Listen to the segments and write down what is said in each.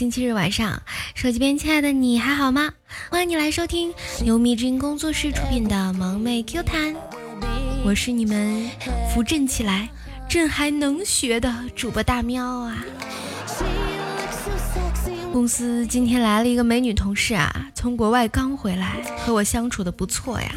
星期日晚上，手机边亲爱的你还好吗？欢迎你来收听由蜜之音工作室出品的萌妹 Q 弹，我是你们扶正起来，朕还能学的主播大喵啊。公司今天来了一个美女同事啊，从国外刚回来，和我相处的不错呀。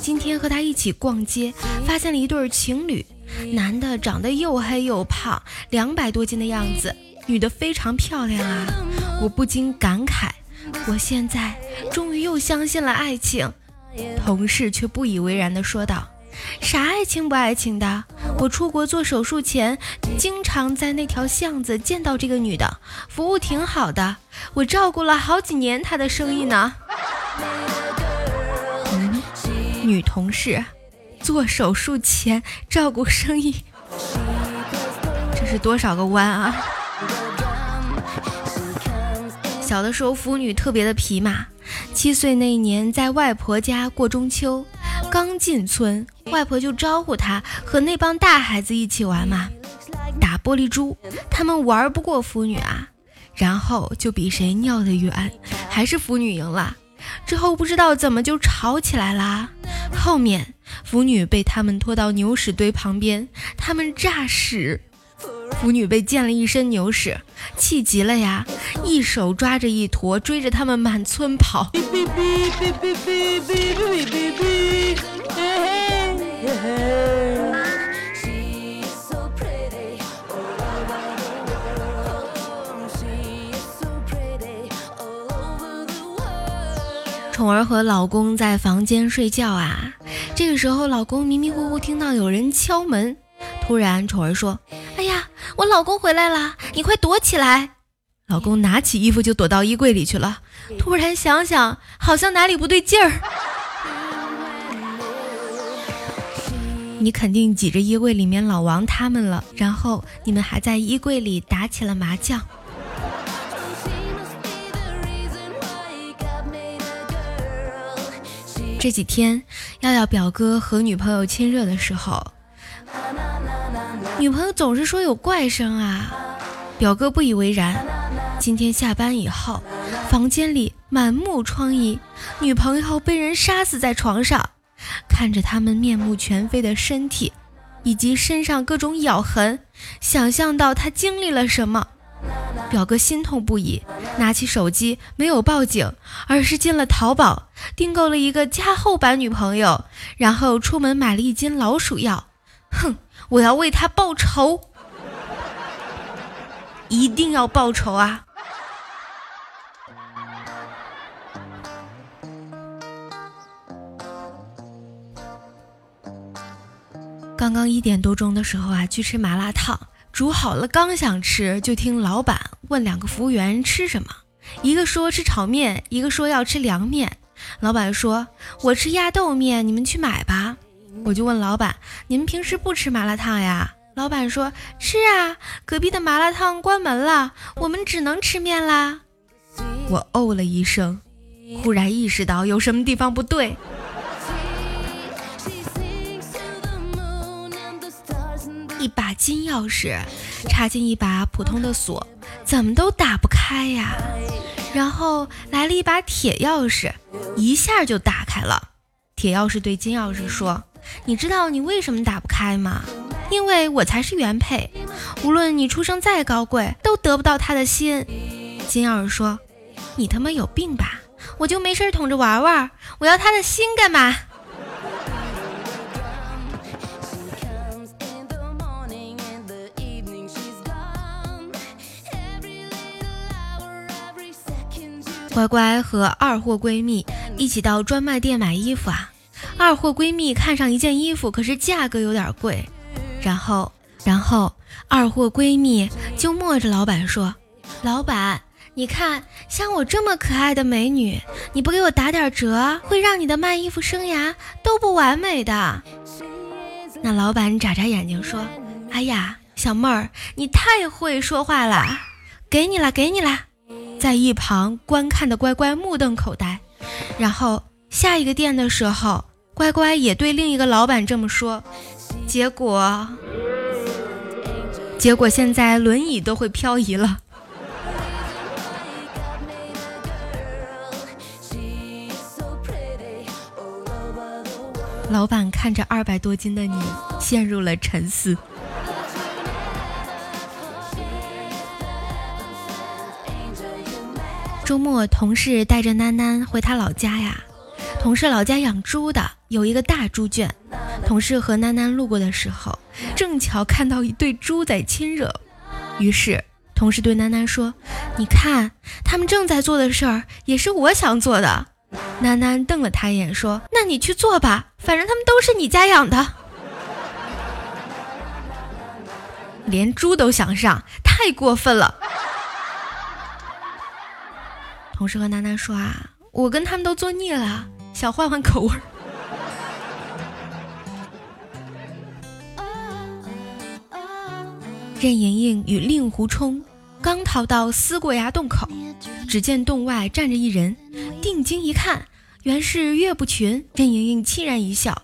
今天和她一起逛街，发现了一对情侣，男的长得又黑又胖，两百多斤的样子，女的非常漂亮啊。我不禁感慨，我现在终于又相信了爱情。同事却不以为然的说道。啥爱情不爱情的？我出国做手术前，经常在那条巷子见到这个女的，服务挺好的，我照顾了好几年她的生意呢。女同事做手术前照顾生意，这是多少个弯啊？小的时候，腐女特别的皮嘛。七岁那一年，在外婆家过中秋，刚进村。外婆就招呼她和那帮大孩子一起玩嘛，打玻璃珠，他们玩不过腐女啊，然后就比谁尿得远，还是腐女赢了。之后不知道怎么就吵起来了，后面腐女被他们拖到牛屎堆旁边，他们炸屎，腐女被溅了一身牛屎，气急了呀，一手抓着一坨，追着他们满村跑。宠儿和老公在房间睡觉啊，这个时候老公迷迷糊糊听到有人敲门，突然宠儿说：“哎呀，我老公回来了，你快躲起来！”老公拿起衣服就躲到衣柜里去了。突然想想，好像哪里不对劲儿。你肯定挤着衣柜里面老王他们了，然后你们还在衣柜里打起了麻将。这几天，耀耀表哥和女朋友亲热的时候，女朋友总是说有怪声啊，表哥不以为然。今天下班以后，房间里满目疮痍，女朋友被人杀死在床上。看着他们面目全非的身体，以及身上各种咬痕，想象到他经历了什么，表哥心痛不已。拿起手机，没有报警，而是进了淘宝，订购了一个加厚版女朋友，然后出门买了一斤老鼠药。哼，我要为他报仇，一定要报仇啊！刚刚一点多钟的时候啊，去吃麻辣烫，煮好了，刚想吃，就听老板问两个服务员吃什么，一个说吃炒面，一个说要吃凉面。老板说：“我吃鸭豆面，你们去买吧。”我就问老板：“你们平时不吃麻辣烫呀？”老板说：“吃啊，隔壁的麻辣烫关门了，我们只能吃面啦。”我哦了一声，忽然意识到有什么地方不对。一把金钥匙插进一把普通的锁，怎么都打不开呀。然后来了一把铁钥匙，一下就打开了。铁钥匙对金钥匙说：“你知道你为什么打不开吗？因为我才是原配，无论你出生再高贵，都得不到他的心。”金钥匙说：“你他妈有病吧？我就没事捅着玩玩，我要他的心干嘛？”乖乖和二货闺蜜一起到专卖店买衣服啊，二货闺蜜看上一件衣服，可是价格有点贵，然后，然后二货闺蜜就摸着老板说：“老板，你看像我这么可爱的美女，你不给我打点折，会让你的卖衣服生涯都不完美的。”那老板眨眨眼睛说：“哎呀，小妹儿，你太会说话了，给你了，给你了。”在一旁观看的乖乖目瞪口呆，然后下一个店的时候，乖乖也对另一个老板这么说。结果结果现在轮椅都会漂移了。老板看着二百多斤的你陷入了沉思。周末同事带着囡囡回他老家呀。同事老家养猪的。有一个大猪圈。同事和囡囡路过的时候，正巧看到一对猪在亲热。于是，同事对囡囡说：“你看，他们正在做的事儿，也是我想做的。”囡囡瞪了他一眼，说：“那你去做吧，反正他们都是你家养的。”连猪都想上，太过分了。同事和楠楠说啊，我跟他们都做腻了，想换换口味儿。任盈盈与令狐冲刚逃到思过崖洞口，只见洞外站着一人，定睛一看，原是岳不群。任盈盈凄然一笑：“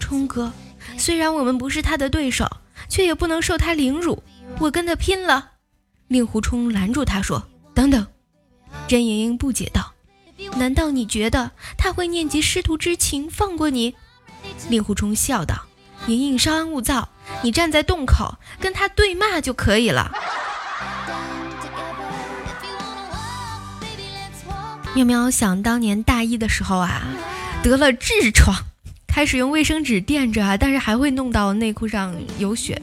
冲哥，虽然我们不是他的对手，却也不能受他凌辱，我跟他拼了。”令狐冲拦住他说：“等等。”任盈盈不解道：“难道你觉得他会念及师徒之情放过你？”令狐冲笑道：“莹莹稍安勿躁，你站在洞口跟他对骂就可以了。”喵喵想当年大一的时候啊，得了痔疮，开始用卫生纸垫着啊，但是还会弄到内裤上有血。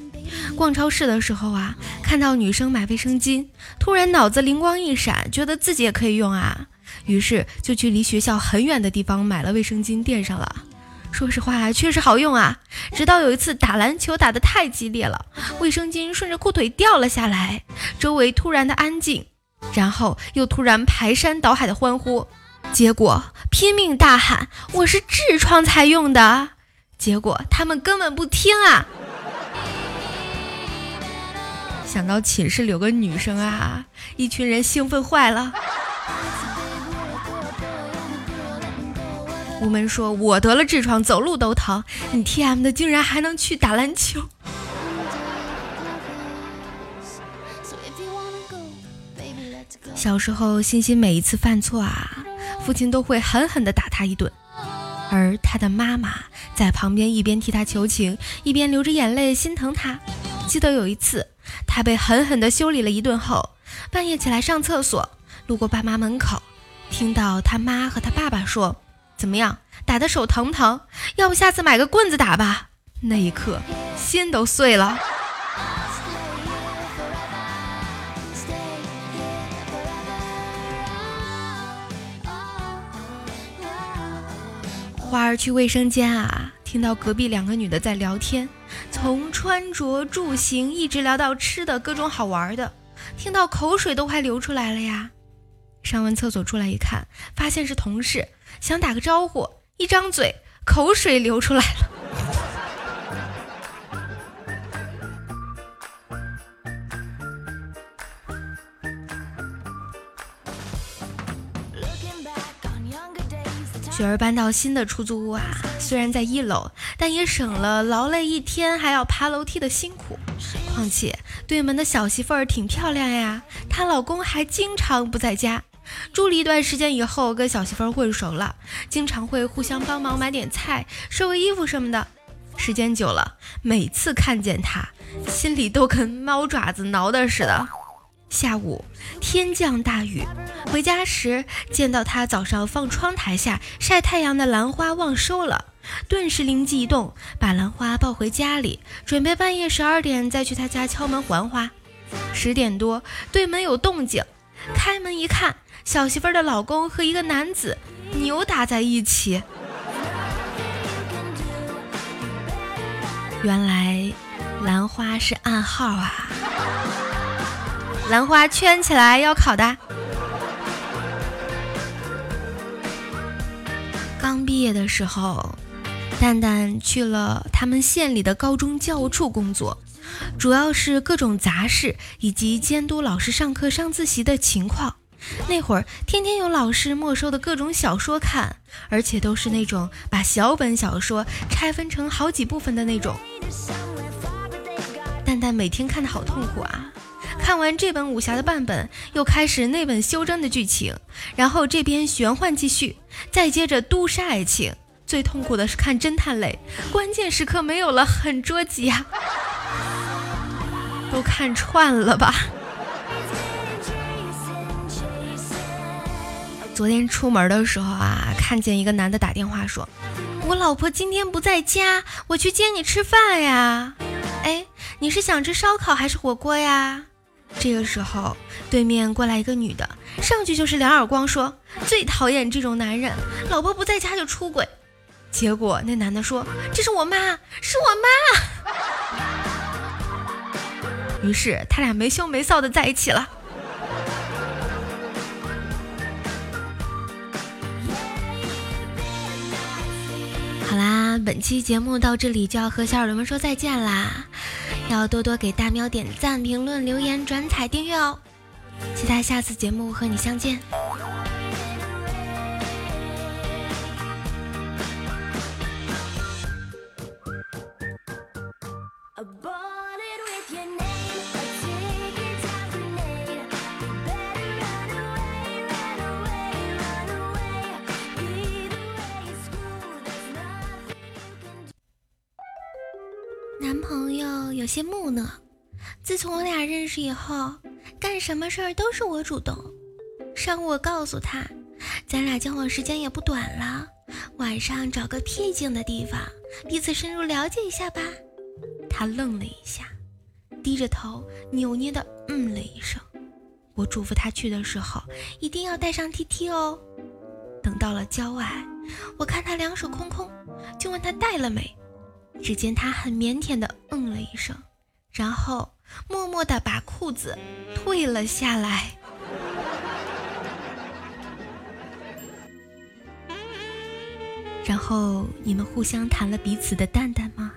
逛超市的时候啊，看到女生买卫生巾，突然脑子灵光一闪，觉得自己也可以用啊，于是就去离学校很远的地方买了卫生巾垫上了。说实话，确实好用啊。直到有一次打篮球打得太激烈了，卫生巾顺着裤腿掉了下来，周围突然的安静，然后又突然排山倒海的欢呼，结果拼命大喊我是痔疮才用的，结果他们根本不听啊。想到寝室里有个女生啊，一群人兴奋坏了。吴门说我得了痔疮，走路都疼，你 T M 的竟然还能去打篮球。小时候，欣欣每一次犯错啊，父亲都会狠狠地打他一顿，而他的妈妈在旁边一边替他求情，一边流着眼泪心疼他。记得有一次。他被狠狠地修理了一顿后，半夜起来上厕所，路过爸妈门口，听到他妈和他爸爸说：“怎么样，打的手疼不疼？要不下次买个棍子打吧。”那一刻，心都碎了。花儿去卫生间啊，听到隔壁两个女的在聊天。从穿着住行一直聊到吃的各种好玩的，听到口水都快流出来了呀！上完厕所出来一看，发现是同事，想打个招呼，一张嘴口水流出来了。雪儿搬到新的出租屋啊，虽然在一楼，但也省了劳累一天还要爬楼梯的辛苦。况且对门的小媳妇儿挺漂亮呀，她老公还经常不在家。住了一段时间以后，跟小媳妇儿混熟了，经常会互相帮忙买点菜、收个衣服什么的。时间久了，每次看见她，心里都跟猫爪子挠的似的。下午天降大雨，回家时见到他早上放窗台下晒太阳的兰花忘收了，顿时灵机一动，把兰花抱回家里，准备半夜十二点再去他家敲门还花。十点多，对门有动静，开门一看，小媳妇儿的老公和一个男子扭打在一起。原来兰花是暗号啊！兰花圈起来要考的。刚毕业的时候，蛋蛋去了他们县里的高中教务处工作，主要是各种杂事以及监督老师上课上自习的情况。那会儿天天有老师没收的各种小说看，而且都是那种把小本小说拆分成好几部分的那种。蛋蛋每天看的好痛苦啊！看完这本武侠的半本，又开始那本修真的剧情，然后这边玄幻继续，再接着都市爱情，最痛苦的是看侦探类，关键时刻没有了，很捉急啊！都看串了吧？昨天出门的时候啊，看见一个男的打电话说：“我老婆今天不在家，我去接你吃饭呀。”哎，你是想吃烧烤还是火锅呀？这个时候，对面过来一个女的，上去就是两耳光，说最讨厌这种男人，老婆不在家就出轨。结果那男的说：“这是我妈，是我妈。”于是他俩没羞没臊的在一起了。好啦，本期节目到这里就要和小耳朵们说再见啦。要多多给大喵点赞、评论、留言、转采、订阅哦！期待下次节目和你相见。有些木讷，自从我俩认识以后，干什么事儿都是我主动。上午我告诉他，咱俩交往时间也不短了，晚上找个僻静的地方，彼此深入了解一下吧。他愣了一下，低着头，扭捏的嗯了一声。我嘱咐他去的时候一定要带上 T T 哦。等到了郊外，我看他两手空空，就问他带了没。只见他很腼腆的嗯了一声，然后默默的把裤子退了下来。然后你们互相弹了彼此的蛋蛋吗？